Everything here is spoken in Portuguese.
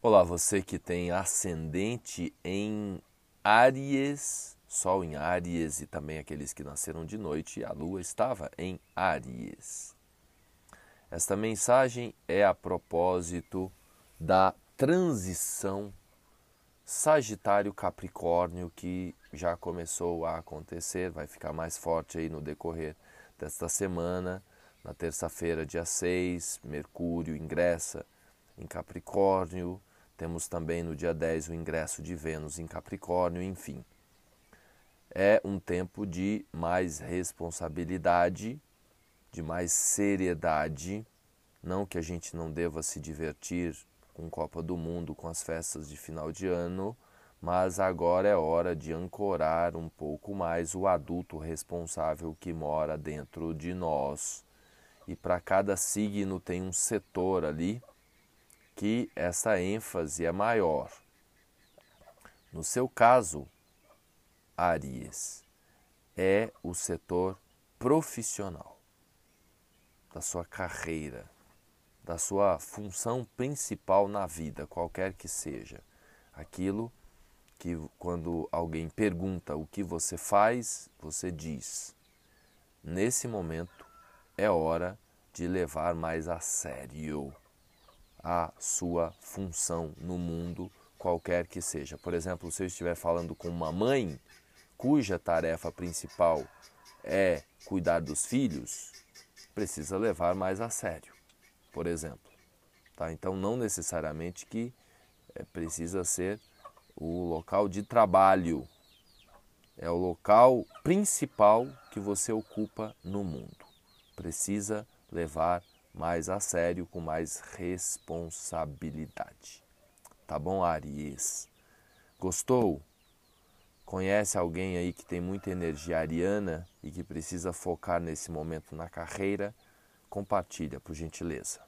Olá, você que tem ascendente em Áries, Sol em Áries e também aqueles que nasceram de noite, a Lua estava em Áries. Esta mensagem é a propósito da transição Sagitário-Capricórnio que já começou a acontecer, vai ficar mais forte aí no decorrer desta semana. Na terça-feira, dia 6, Mercúrio ingressa em Capricórnio, temos também no dia 10 o ingresso de Vênus em Capricórnio, enfim. É um tempo de mais responsabilidade, de mais seriedade. Não que a gente não deva se divertir com Copa do Mundo, com as festas de final de ano, mas agora é hora de ancorar um pouco mais o adulto responsável que mora dentro de nós. E para cada signo tem um setor ali que essa ênfase é maior. No seu caso, Aries, é o setor profissional da sua carreira, da sua função principal na vida, qualquer que seja. Aquilo que quando alguém pergunta o que você faz, você diz. Nesse momento é hora de levar mais a sério a sua função no mundo, qualquer que seja. Por exemplo, se eu estiver falando com uma mãe cuja tarefa principal é cuidar dos filhos, precisa levar mais a sério, por exemplo. Tá? Então, não necessariamente que é, precisa ser o local de trabalho, é o local principal que você ocupa no mundo. Precisa levar mais a sério, com mais responsabilidade. Tá bom, Aries? Gostou? Conhece alguém aí que tem muita energia ariana e que precisa focar nesse momento na carreira? Compartilha, por gentileza.